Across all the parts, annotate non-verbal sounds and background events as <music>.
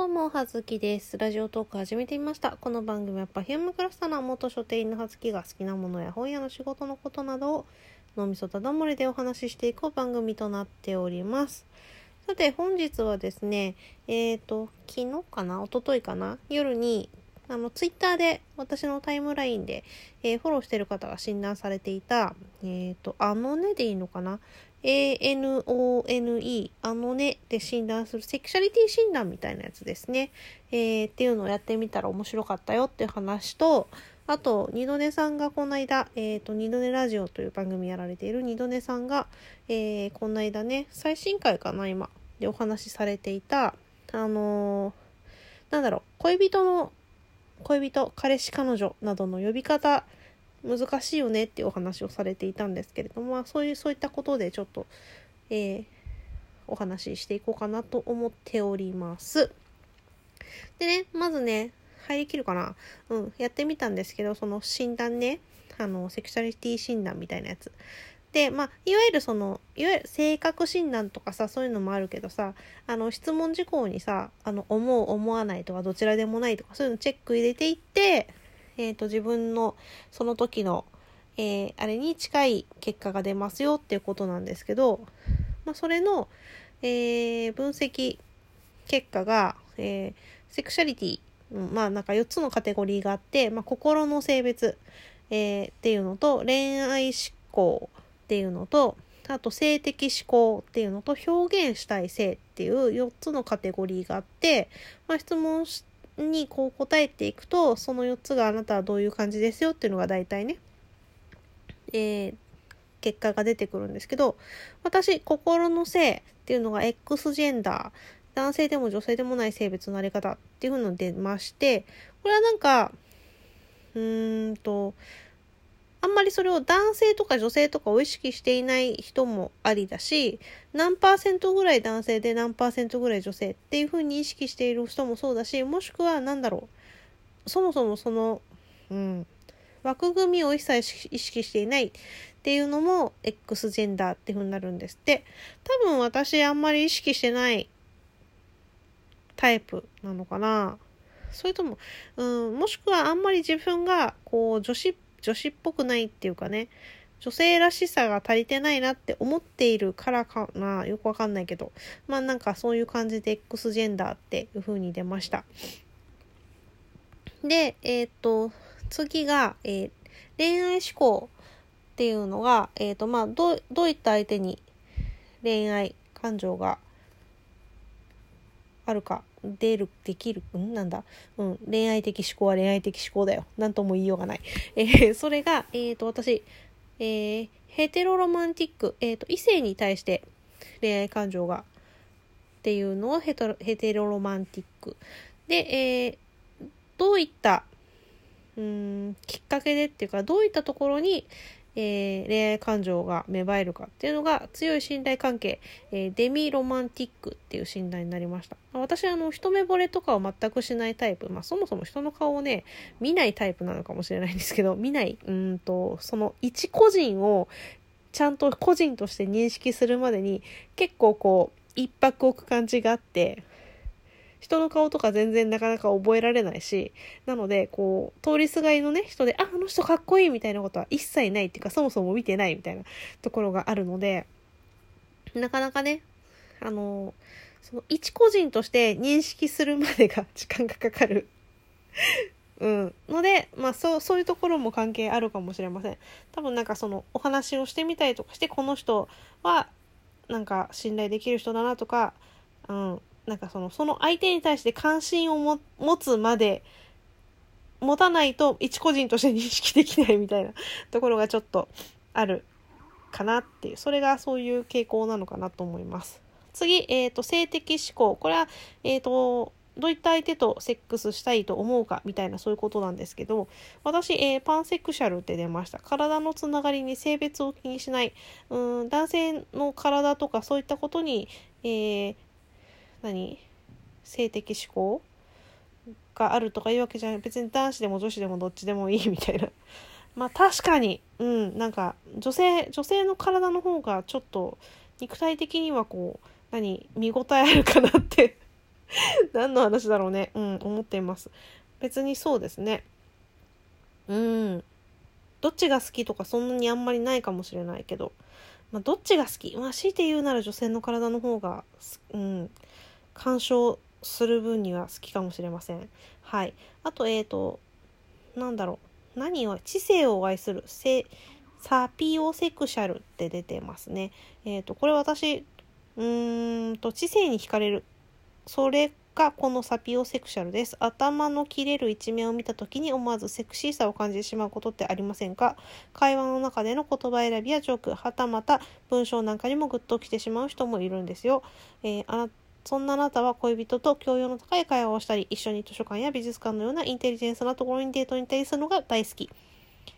どうも、はずきです。ラジオトーク始めてみました。この番組はパフュームクラスターの元書店員のはずきが好きなものや本屋の仕事のことなどを脳みそただ漏れでお話ししていく番組となっております。さて、本日はですね、えっ、ー、と、昨日かな？一昨日かな？夜に、あの、ツイッターで私のタイムラインで、えー、フォローしてる方が診断されていた、えっ、ー、と、あのねでいいのかな？ANONE、あのねで診断するセクシャリティ診断みたいなやつですね。えー、っていうのをやってみたら面白かったよっていう話と、あと、二度寝さんがこの間、えっ、ー、と、二度寝ラジオという番組やられている二度寝さんが、えー、この間ね、最新回かな、今、でお話しされていた、あのー、なんだろう、恋人の、恋人、彼氏、彼女などの呼び方、難しいよねっていうお話をされていたんですけれども、まあ、そういうそういったことでちょっと、えー、お話ししていこうかなと思っております。でね、まずね、入りきるかなうん、やってみたんですけど、その診断ね、あの、セクシャリティ診断みたいなやつ。で、まあ、いわゆるその、いわゆる性格診断とかさ、そういうのもあるけどさ、あの、質問事項にさ、あの、思う、思わないとか、どちらでもないとか、そういうのチェック入れていって、えっ、ー、と、自分のその時の、えー、あれに近い結果が出ますよっていうことなんですけど、まあ、それの、えー、分析結果が、えセクシャリティ、まあなんか4つのカテゴリーがあって、まあ、心の性別、えっていうのと、恋愛思考っていうのと、あと性的思考っていうのと表現したい性っていう4つのカテゴリーがあって、まあ、質問にこう答えていくと、その4つがあなたはどういう感じですよっていうのが大体ね、えー、結果が出てくるんですけど、私、心の性っていうのが X ジェンダー、男性でも女性でもない性別のあり方っていうの出まして、これはなんか、うーんと、あんまりそれを男性とか女性とかを意識していない人もありだし、何パーセントぐらい男性で何パーセントぐらい女性っていうふうに意識している人もそうだし、もしくは何だろう。そもそもその、うん、枠組みを一切意識していないっていうのも X ジェンダーっていうふうになるんですって。多分私あんまり意識してないタイプなのかな。それとも、うん、もしくはあんまり自分がこう女子っ女子っぽくないっていうかね、女性らしさが足りてないなって思っているからかな、よくわかんないけど、まあなんかそういう感じで X ジェンダーっていう風に出ました。で、えっ、と、次が、えー、恋愛思考っていうのが、えっ、と、まあ、ど、どういった相手に恋愛感情があるか出る、できる、んなんだ。うん。恋愛的思考は恋愛的思考だよ。なんとも言いようがない。えー、それが、えっ、ー、と、私、えー、ヘテロロマンティック、えっ、ー、と、異性に対して恋愛感情が、っていうのをヘトヘテロロマンティック。で、えー、どういった、うん、きっかけでっていうか、どういったところに、えー、恋愛感情が芽生えるかっていうのが強い信頼関係、えー、デミロマンティックっていう診断になりました。私あの一目惚れとかを全くしないタイプ、まあそもそも人の顔をね、見ないタイプなのかもしれないんですけど、見ない、うんと、その一個人をちゃんと個人として認識するまでに結構こう一泊置く感じがあって、人の顔とか全然なかなか覚えられないし、なので、こう、通りすがりのね、人で、あ、あの人かっこいいみたいなことは一切ないっていうか、そもそも見てないみたいなところがあるので、なかなかね、あの、その一個人として認識するまでが <laughs> 時間がかかるうん。ので、まあそう、そういうところも関係あるかもしれません。多分なんかそのお話をしてみたりとかして、この人はなんか信頼できる人だなとか、うん、なんかその、その相手に対して関心をも持つまで、持たないと一個人として認識できないみたいなところがちょっとあるかなっていう、それがそういう傾向なのかなと思います。次、えっ、ー、と、性的思考。これは、えっ、ー、と、どういった相手とセックスしたいと思うかみたいなそういうことなんですけど、私、えー、パンセクシャルって出ました。体のつながりに性別を気にしない。うん男性の体とかそういったことに、えー、何？性的思考？があるとかいうわけじゃない。別に男子でも女子でもどっちでもいいみたいな。<laughs> まあ確かに。うん。なんか女性女性の体の方がちょっと肉体的にはこう何？見応えあるかなって。<laughs> 何の話だろうね。うん、思っています。別にそうですね。うん。どっちが好きとかそんなにあんまりないかもしれないけど、まあ、どっちが好き？まあ強いて言うなら女性の体の方が、うん、干渉する分には好きかもしれません。はい。あと、えっ、ー、と、なんだろう。何を、知性を愛する、サピオセクシャルって出てますね。えっ、ー、と、これ私、うーんと、知性に惹かれる。それがこのサピオセクシャルです。頭の切れる一面を見た時に思わずセクシーさを感じてしまうことってありませんか？会話の中での言葉選びやジョーク、はたまた文章なんかにもグッときてしまう人もいるんですよ。えー、あなそんなあなたは恋人と教養の高い会話をしたり、一緒に図書館や美術館のようなインテリジェンスなところにデートに行ったりするのが大好き。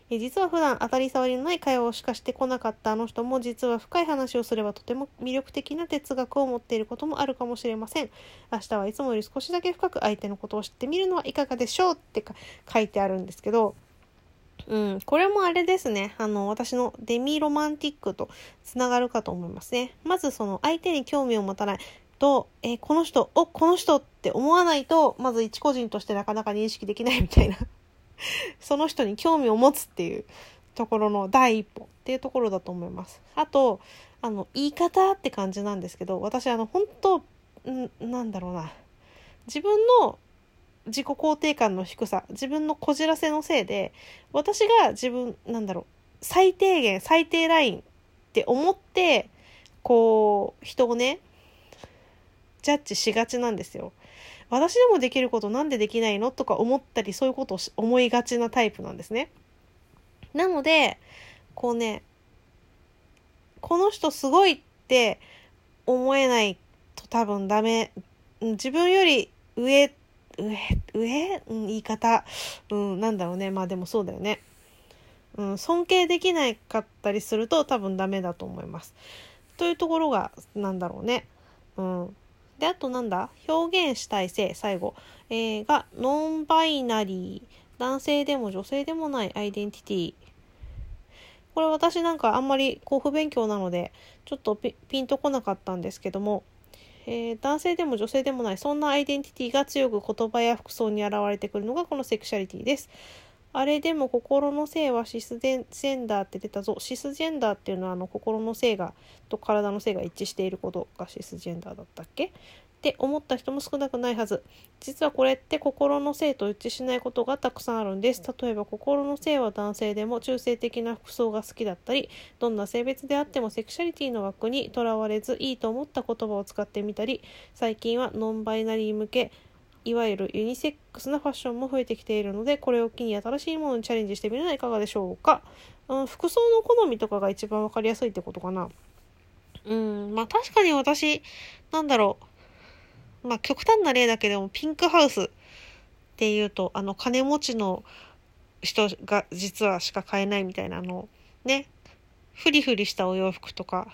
え実は普段当たり障りのない会話をしかしてこなかったあの人も実は深い話をすればとても魅力的な哲学を持っていることもあるかもしれません。明日はいつもより少しだけ深く相手のことを知ってみるのはいかがでしょうってか書いてあるんですけど、うん、これもあれですね。あの、私のデミロマンティックとつながるかと思いますね。まずその相手に興味を持たないと、えー、この人、お、この人って思わないと、まず一個人としてなかなか認識できないみたいな <laughs> その人に興味を持つっていうところの第一歩っていうところだと思います。あと、あの、言い方って感じなんですけど、私、あの、本当んなんだろうな。自分の自己肯定感の低さ、自分のこじらせのせいで、私が自分、なんだろう、最低限、最低ラインって思って、こう、人をね、ジャッジしがちなんですよ。私でもできることなんでできないのとか思ったりそういうことを思いがちなタイプなんですね。なのでこうねこの人すごいって思えないと多分ダメ自分より上上上、うん、言い方、うん、なんだろうねまあでもそうだよね、うん、尊敬できないかったりすると多分ダメだと思います。というところがなんだろうね。うんで、あとなんだ？表現したい性、最後、えー、が、ノンバイナリー。男性でも女性でもないアイデンティティ。これ私なんかあんまりこう不勉強なので、ちょっとピンとこなかったんですけども、えー、男性でも女性でもない、そんなアイデンティティが強く言葉や服装に現れてくるのがこのセクシャリティです。あれでも心の性はシスジェンダーって出たぞ。シスジェンダーっていうのはあの心の性がと体の性が一致していることがシスジェンダーだったっけ？って思った人も少なくないはず。実はこれって心の性と一致しないことがたくさんあるんです。例えば心の性は男性でも中性的な服装が好きだったり、どんな性別であってもセクシャリティの枠にとらわれずいいと思った言葉を使ってみたり、最近はノンバイナリー向け、いわゆるユニセックスなファッションも増えてきているので、これを機に新しいものにチャレンジしてみるのはいかがでしょうか？うん、服装の好みとかが一番わかりやすいってことかな。うん、まあ確かに私、なんだろう。まあ極端な例だけでもピンクハウスっていうと、あの金持ちの人が実はしか買えないみたいなのね、フリフリしたお洋服とか、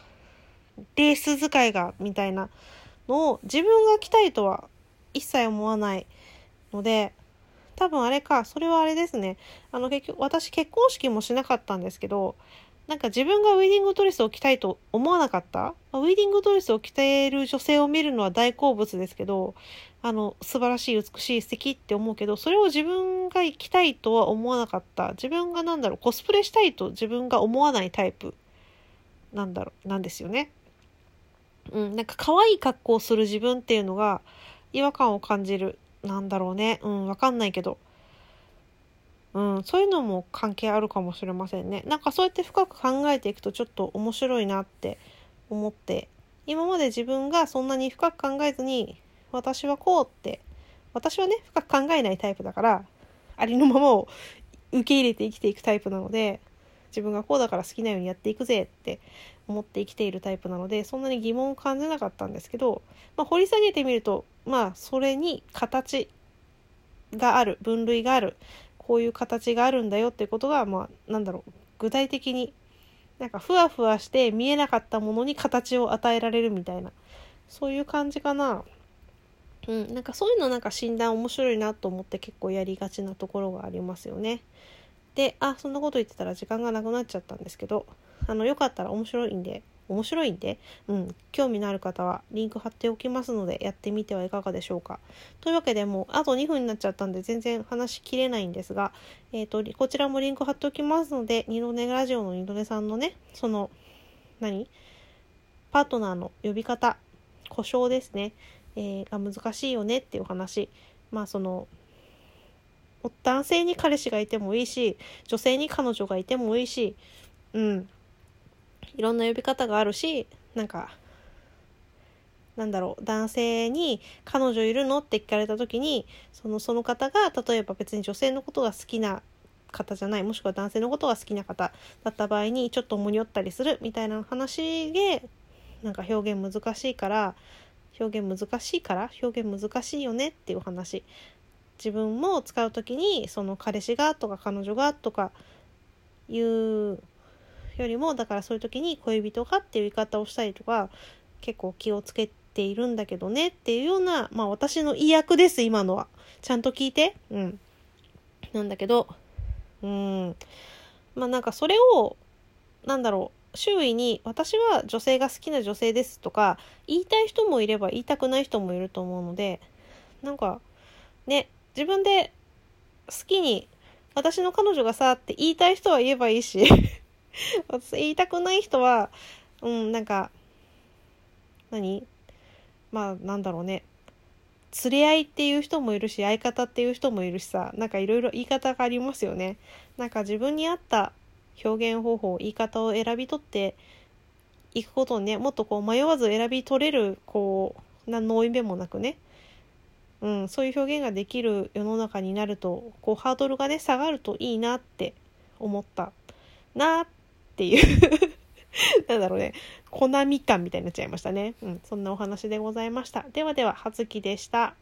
レース使いがみたいなのを自分が着たいとは一切思わないので、多分あれか、それはあれですね。あの結局、私結婚式もしなかったんですけど、なんか自分がウェディングドレスを着たいと思わなかった？ウェディングドレスを着ている女性を見るのは大好物ですけど、あの、素晴らしい、美しい、素敵って思うけど、それを自分が着たいとは思わなかった。自分がなんだろう、コスプレしたいと自分が思わないタイプなんだろう、なんですよね。うん、なんか可愛い格好をする自分っていうのが、違和感を感じる。なんだろうね。うん、わかんないけど。うん、そういうのも関係あるかもしれませんね。なんかそうやって深く考えていくとちょっと面白いなって思って、今まで自分がそんなに深く考えずに、私はこうって、私はね、深く考えないタイプだから、ありのままを受け入れて生きていくタイプなので、自分がこうだから好きなようにやっていくぜって思って生きているタイプなのでそんなに疑問を感じなかったんですけど、まあ、掘り下げてみるとまあそれに形がある分類があるこういう形があるんだよっていうことがまあなんだろう具体的になんかふわふわして見えなかったものに形を与えられるみたいなそういう感じかな。うん、なんかそういうのなんか診断面白いなと思って結構やりがちなところがありますよね。で、あ、そんなこと言ってたら時間がなくなっちゃったんですけど、あの、よかったら面白いんで、面白いんで、うん、興味のある方はリンク貼っておきますのでやってみてはいかがでしょうか。というわけでもうあと2分になっちゃったんで全然話しきれないんですが、えっ、ー、と、こちらもリンク貼っておきますので、二度寝ラジオの二度寝さんのね、その、何？パートナーの呼び方、故障ですね、えー、が難しいよねっていう話。まあその、男性に彼氏がいてもいいし、女性に彼女がいてもいいし、うん。いろんな呼び方があるし、なんか、なんだろう、男性に彼女いるのって聞かれた時に、その、その方が、例えば別に女性のことが好きな方じゃない、もしくは男性のことが好きな方だった場合に、ちょっと重に寄ったりするみたいな話で、なんか表現難しいから、表現難しいから表現難しいよねっていう話自分も使う時にその彼氏がとか彼女がとかいうよりもだからそういう時に恋人がっていう言い方をしたりとか結構気をつけているんだけどねっていうようなまあ私の意訳です今のは。ちゃんと聞いて。うん。なんだけどうん。まあなんかそれをなんだろう周囲に私は女性が好きな女性ですとか言いたい人もいれば言いたくない人もいると思うのでなんかね自分で好きに私の彼女がさって言いたい人は言えばいいし <laughs> 言いたくない人はうんなんか何？まあなんだろうね。連れ合いっていう人もいるし相方っていう人もいるしさなんかいろいろ言い方がありますよね。なんか自分に合った表現方法言い方を選び取っていくことをねもっとこう迷わず選び取れるこう何の負い目もなくね。うん、そういう表現ができる世の中になるとこうハードルがね下がるといいなって思ったなっていう <laughs> なんだろうね。コナミ感みたいになっちゃいましたね、うん、そんなお話でございました。ではでは葉月でした。